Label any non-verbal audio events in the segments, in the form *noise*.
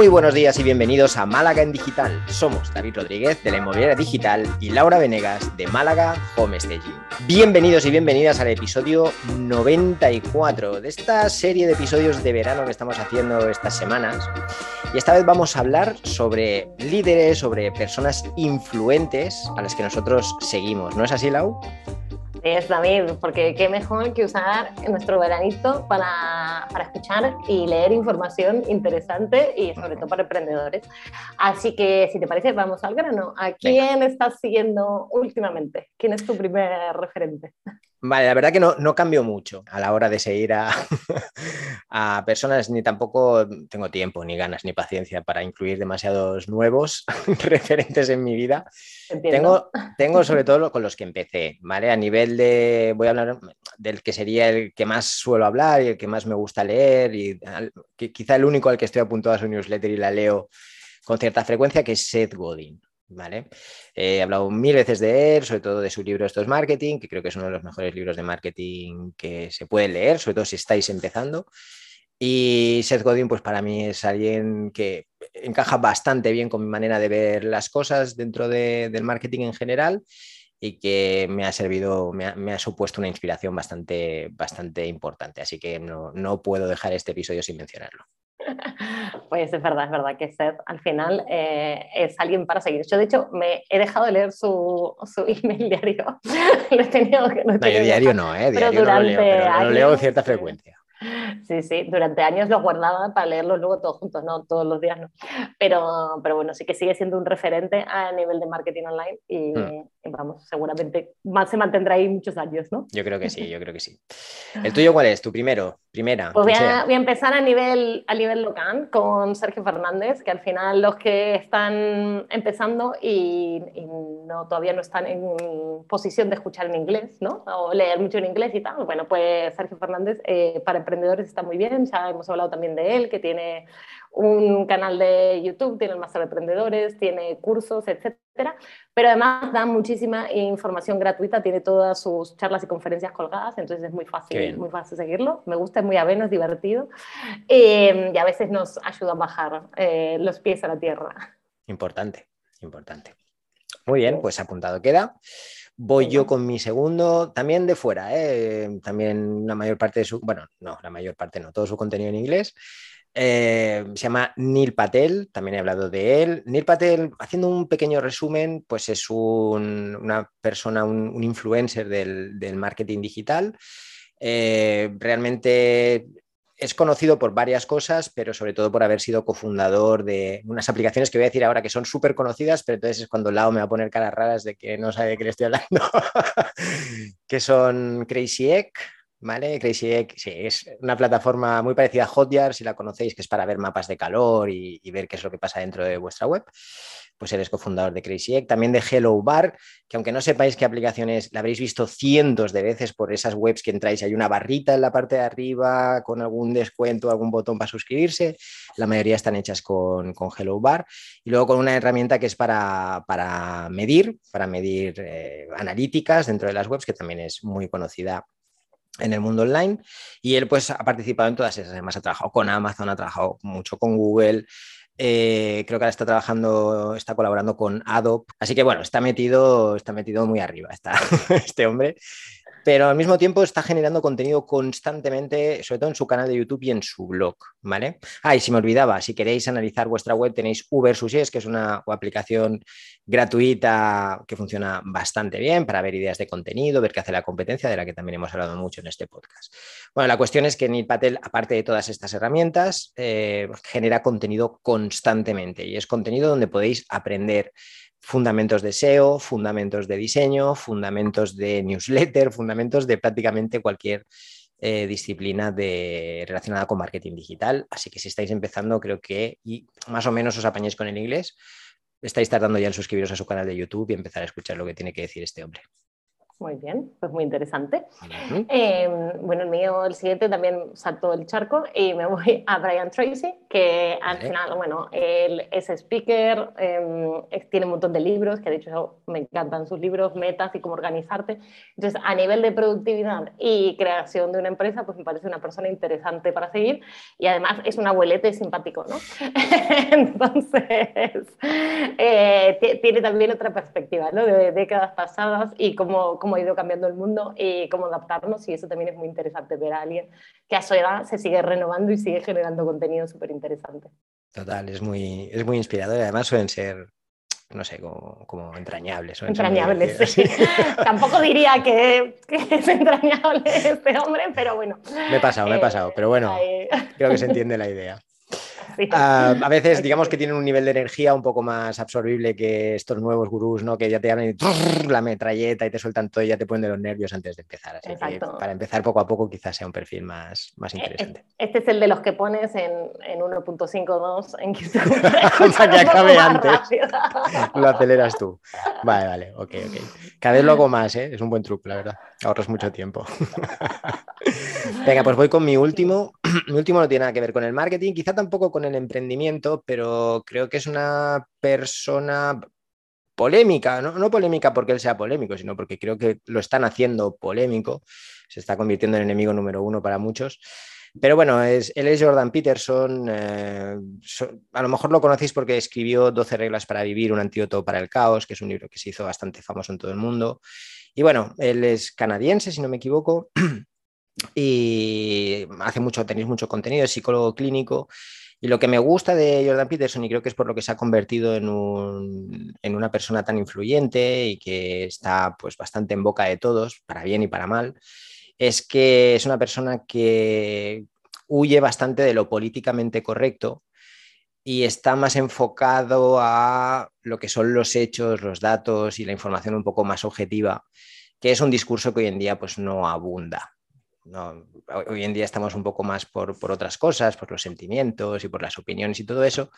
Muy buenos días y bienvenidos a Málaga en Digital. Somos David Rodríguez de la Inmobiliaria Digital y Laura Venegas de Málaga Home Staging. Bienvenidos y bienvenidas al episodio 94 de esta serie de episodios de verano que estamos haciendo estas semanas. Y esta vez vamos a hablar sobre líderes, sobre personas influentes a las que nosotros seguimos. ¿No es así, Lau? Es David, porque qué mejor que usar nuestro veranito para, para, escuchar y leer información interesante y sobre todo para emprendedores. Así que, si te parece, vamos al grano. ¿A quién estás siguiendo últimamente? ¿Quién es tu primer referente? Vale, la verdad que no, no cambió mucho a la hora de seguir a, *laughs* a, personas, ni tampoco tengo tiempo, ni ganas, ni paciencia para incluir demasiados nuevos *laughs* referentes en mi vida. Tengo, tengo sobre todo con los que empecé, ¿vale? A nivel de, voy a hablar del que sería el que más suelo hablar y el que más me gusta leer y quizá el único al que estoy apuntado a su newsletter y la leo con cierta frecuencia, que es Seth Godin. ¿Vale? Eh, he hablado mil veces de él, sobre todo de su libro Esto es Marketing, que creo que es uno de los mejores libros de marketing que se puede leer, sobre todo si estáis empezando. Y Seth Godin, pues para mí es alguien que encaja bastante bien con mi manera de ver las cosas dentro de, del marketing en general y que me ha servido, me ha, supuesto una inspiración bastante, importante. Así que no puedo dejar este episodio sin mencionarlo. *laughs* Pues es verdad, es verdad que Seth al final eh, es alguien para seguir. Yo, de hecho, me he dejado de leer su, su *laughs* email diario. *laughs* lo he tenido, tenido no, yo diario no, ¿eh? Diario no lo leo, pero lo leo con cierta frecuencia. Sí, sí, durante años los guardaba para leerlos luego todos juntos, no todos los días, no. Pero, pero bueno, sí que sigue siendo un referente a nivel de marketing online y, hmm. y, vamos, seguramente más se mantendrá ahí muchos años, ¿no? Yo creo que sí, yo creo que sí. *laughs* ¿El tuyo cuál es? ¿Tu primero? Primera. Pues voy a, voy a, empezar a nivel, a nivel local con Sergio Fernández, que al final los que están empezando y, y no, todavía no están en posición de escuchar en inglés, ¿no? O leer mucho en inglés y tal. Bueno, pues Sergio Fernández eh, para emprendedores está muy bien, ya hemos hablado también de él, que tiene un canal de YouTube, tiene el máster de emprendedores, tiene cursos, etcétera, pero además da muchísima información gratuita, tiene todas sus charlas y conferencias colgadas, entonces es muy fácil, muy fácil seguirlo. Me gusta, es muy ameno, es divertido eh, y a veces nos ayuda a bajar eh, los pies a la tierra. Importante, importante. Muy bien, pues apuntado queda. Voy yo con mi segundo, también de fuera, ¿eh? también la mayor parte de su, bueno, no, la mayor parte no, todo su contenido en inglés. Eh, se llama Neil Patel, también he hablado de él. Neil Patel, haciendo un pequeño resumen, pues es un, una persona, un, un influencer del, del, marketing digital. Eh, realmente es conocido por varias cosas, pero sobre todo por haber sido cofundador de unas aplicaciones que voy a decir ahora que son súper conocidas, pero entonces es cuando Lao me va a poner caras raras de que no sabe de qué le estoy hablando, *laughs* que son Crazy Egg, ¿vale? Crazy Egg, sí, es una plataforma muy parecida a Hotjar, si la conocéis, que es para ver mapas de calor y, y ver qué es lo que pasa dentro de vuestra web pues eres cofundador de Crazy Egg, también de Hello Bar, que aunque no sepáis qué aplicación es, la habréis visto cientos de veces por esas webs que entráis, hay una barrita en la parte de arriba con algún descuento, algún botón para suscribirse, la mayoría están hechas con, con Hello Bar, y luego con una herramienta que es para, para medir, para medir eh, analíticas dentro de las webs, que también es muy conocida en el mundo online. Y él pues ha participado en todas esas, además ha trabajado con Amazon, ha trabajado mucho con Google, eh, creo que ahora está trabajando, está colaborando con Adobe. Así que bueno, está metido, está metido muy arriba está, *laughs* este hombre pero al mismo tiempo está generando contenido constantemente, sobre todo en su canal de YouTube y en su blog, ¿vale? Ah, y si me olvidaba, si queréis analizar vuestra web tenéis Ubersuggest, que es una aplicación gratuita que funciona bastante bien para ver ideas de contenido, ver qué hace la competencia, de la que también hemos hablado mucho en este podcast. Bueno, la cuestión es que Neil Patel, aparte de todas estas herramientas, eh, genera contenido constantemente y es contenido donde podéis aprender fundamentos de SEO, fundamentos de diseño, fundamentos de newsletter, *laughs* fundamentos de prácticamente cualquier eh, disciplina de, relacionada con marketing digital. Así que si estáis empezando, creo que y más o menos os apañáis con el inglés, estáis tardando ya en suscribiros a su canal de YouTube y empezar a escuchar lo que tiene que decir este hombre. Muy bien, pues muy interesante. Em, bueno, el mío, el siguiente también saltó el charco y me voy a Brian Tracy, que al final, bueno, él es speaker, em, tiene un montón de libros, que de hecho me encantan sus libros, metas y cómo organizarte. Entonces, a nivel de productividad y creación de una empresa, pues me parece una persona interesante para seguir y además es un abuelete simpático, ¿no? *laughs* Entonces, eh, tiene también otra perspectiva, ¿no? De décadas pasadas y cómo cómo ha ido cambiando el mundo y cómo adaptarnos y eso también es muy interesante ver a alguien que a su edad se sigue renovando y sigue generando contenido súper interesante. Total, es muy, es muy inspirador y además suelen ser no sé, como, entrañables. Entrañables, sí. *laughs* Tampoco diría que, es entrañable este hombre, pero bueno. Me he pasado, me he pasado, pero bueno, creo que se entiende la idea. *laughs* Ah, a veces, digamos que tienen un nivel de energía un poco más absorbible que estos nuevos gurús, ¿no? Que ya te abren la metralleta y te sueltan todo y ya te ponen de los nervios antes de empezar. Así que para empezar poco a poco quizás sea un perfil más, más eh, interesante. Este es el de los que pones en, en 1.52 en YouTube. para que *laughs* *laughs* acabe antes. lo aceleras tú. Vale, vale, ok, ok. Cada vez lo hago más, ¿eh? Es un buen truco, la verdad. Ahorras mucho tiempo. Venga, pues voy con mi último. *clears throat* mi último no tiene nada que ver con el marketing, quizá tampoco con el emprendimiento, pero creo que es una persona polémica, no, polémica porque él sea polémico, sino porque creo que lo están haciendo polémico, se está convirtiendo en enemigo número uno para muchos. Pero bueno, es, él es Jordan Peterson, eh, a lo mejor lo conocéis porque escribió 12 reglas para vivir, un antídoto para el caos, que es un libro que se hizo bastante famoso en todo el mundo. Y bueno, él es canadiense, si no me equivoco, *clears throat* y hace mucho, tenéis mucho contenido, es psicólogo clínico. Y lo que me gusta de Jordan Peterson, y creo que es por lo que se ha convertido en, una persona tan influyente y que está pues bastante en boca de todos, para bien y para mal, es que es una persona que huye bastante de lo políticamente correcto y está más enfocado a lo que son los hechos, los datos y la información un poco más objetiva, que es un discurso que hoy en día pues no abunda hoy en día estamos un poco más por, otras cosas, por los sentimientos y por las opiniones y todo eso,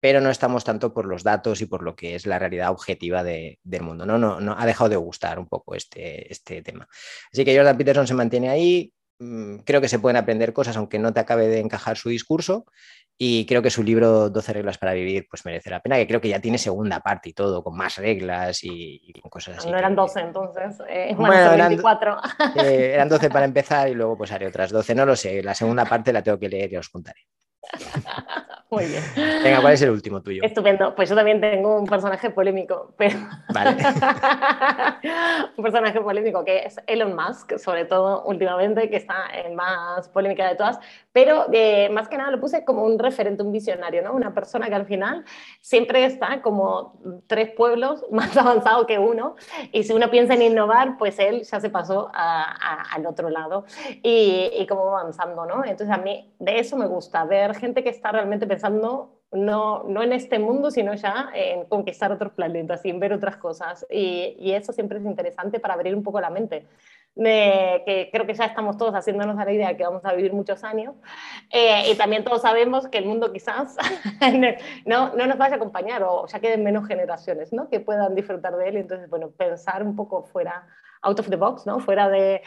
pero no estamos tanto por los datos y por lo que es la realidad objetiva del mundo. ¿no? No, no, ha dejado de gustar un poco este, este tema. Así que Jordan Peterson se mantiene ahí. Mm, creo que se pueden aprender cosas aunque no te acabe de encajar su discurso y creo que su libro 12 reglas para vivir pues merece la pena, que creo que ya tiene segunda parte y todo, con más reglas y, cosas así. No eran 12 entonces, eh, bueno, eran, 24. Eh, eran 12 para *laughs* empezar y luego pues haré otras 12, no lo sé, la segunda parte la tengo que leer y os contaré. *laughs* Muy bien. Venga, ¿cuál es el último tuyo? Estupendo. Pues yo también tengo un personaje polémico, pero. Vale. *laughs* un personaje polémico que es Elon Musk, sobre todo últimamente, que está en más polémica de todas, pero eh, más que nada lo puse como un referente, un visionario, ¿no? Una persona que al final siempre está como tres pueblos *laughs* más avanzado que uno, y si uno piensa en innovar, pues él ya se pasó al otro lado y, y como avanzando, ¿no? Entonces a mí de eso me gusta, ver gente que está realmente pensando no, no en este mundo, sino ya en conquistar otros planetas y en ver otras cosas. Y, y eso siempre es interesante para abrir un poco la mente. De, que creo que ya estamos todos haciéndonos a la idea de que vamos a vivir muchos años eh, y también todos sabemos que el mundo quizás *laughs* no, no nos vaya a acompañar o ya queden menos generaciones ¿no? que puedan disfrutar de él entonces bueno pensar un poco fuera out of the box, ¿no? fuera de,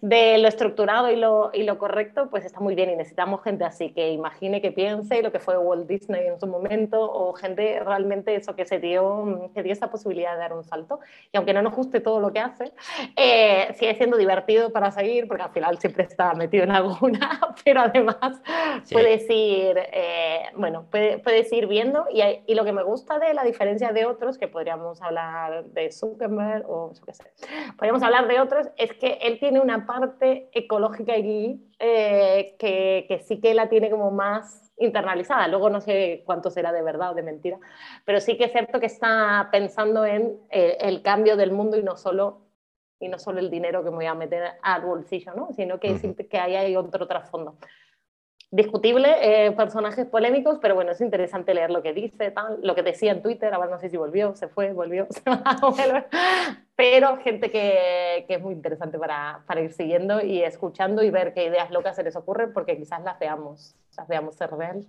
de lo estructurado y lo, y lo, correcto, pues está muy bien y necesitamos gente así que imagine, que piense lo que fue Walt Disney en su momento o gente realmente eso que se dio, que dio esa posibilidad de dar un salto. Y aunque no nos guste todo lo que hace, eh, sigue siendo divertido para seguir porque al final siempre está metido en alguna, *laughs* pero además puedes ir, eh, bueno, puedes ir viendo y, y lo que me gusta de la diferencia de otros, que podríamos hablar de Zuckerberg o yo qué sé, podríamos hablar de otros, es que él tiene una parte ecológica y eh, que, que, sí que la tiene como más internalizada. Luego no sé cuánto será de verdad o de mentira, pero sí que es cierto que está pensando en eh, el cambio del mundo y no solo y no solo el dinero que me voy a meter al bolsillo, ¿no? sino que, que ahí hay otro trasfondo discutible, eh, personajes polémicos, pero bueno, es interesante leer lo que dice, tal, lo que decía en Twitter, ahora no sé si volvió, se fue, volvió, *laughs* se va pero gente que, que es muy interesante para, para, ir siguiendo y escuchando y ver qué ideas locas se les ocurren, porque quizás las veamos, las veamos ser real,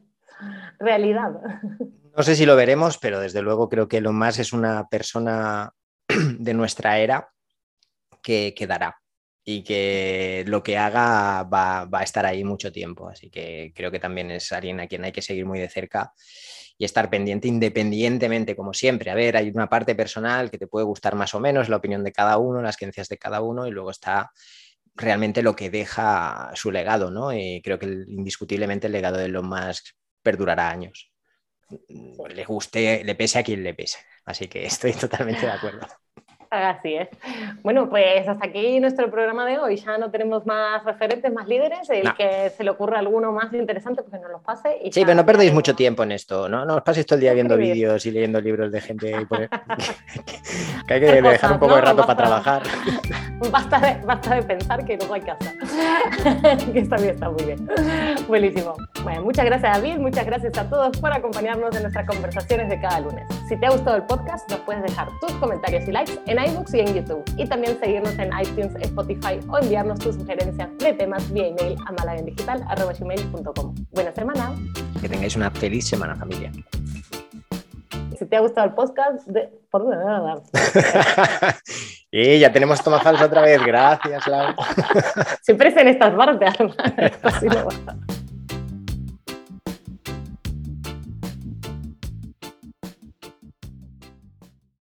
realidad. *laughs* No sé si lo veremos, pero desde luego creo que lo más es una persona *clears throat* de nuestra era que quedará y que lo que haga va, va, a estar ahí mucho tiempo. Así que creo que también es alguien a quien hay que seguir muy de cerca y estar pendiente independientemente, como siempre. A ver, hay una parte personal que te puede gustar más o menos, la opinión de cada uno, las creencias de cada uno, y luego está realmente lo que deja su legado, ¿no? Y creo que indiscutiblemente el legado de Elon Musk perdurará años. Le guste, le pese a quien le pese. Así que estoy totalmente de acuerdo. *laughs* Así es. Bueno, pues hasta aquí nuestro programa de hoy. Ya no tenemos más referentes, más líderes. El que se le ocurra alguno más interesante, pues que nos los pase. sí, pero no perdéis mucho tiempo en esto. No, no os paséis todo el día viendo vídeos y leyendo libros de gente. *laughs* *laughs* que hay que dejar un poco de rato para trabajar. *laughs* Basta de, basta de pensar que luego hay casa. que está bien, está muy bien. Buenísimo. Bueno, muchas gracias David, muchas gracias a todos por acompañarnos en nuestras conversaciones de cada lunes. Si te ha gustado el podcast, nos puedes dejar tus comentarios y likes en iBooks y en YouTube. Y también seguirnos en iTunes, Spotify o enviarnos tus sugerencias de temas vía email a malagendigital.com. Buena semana. Que tengáis una feliz semana, familia. Si te ha gustado el podcast, de... ¿por dónde *laughs* Y ya tenemos toma falsa otra vez. Gracias, Lau. Siempre es en estas partes, *laughs*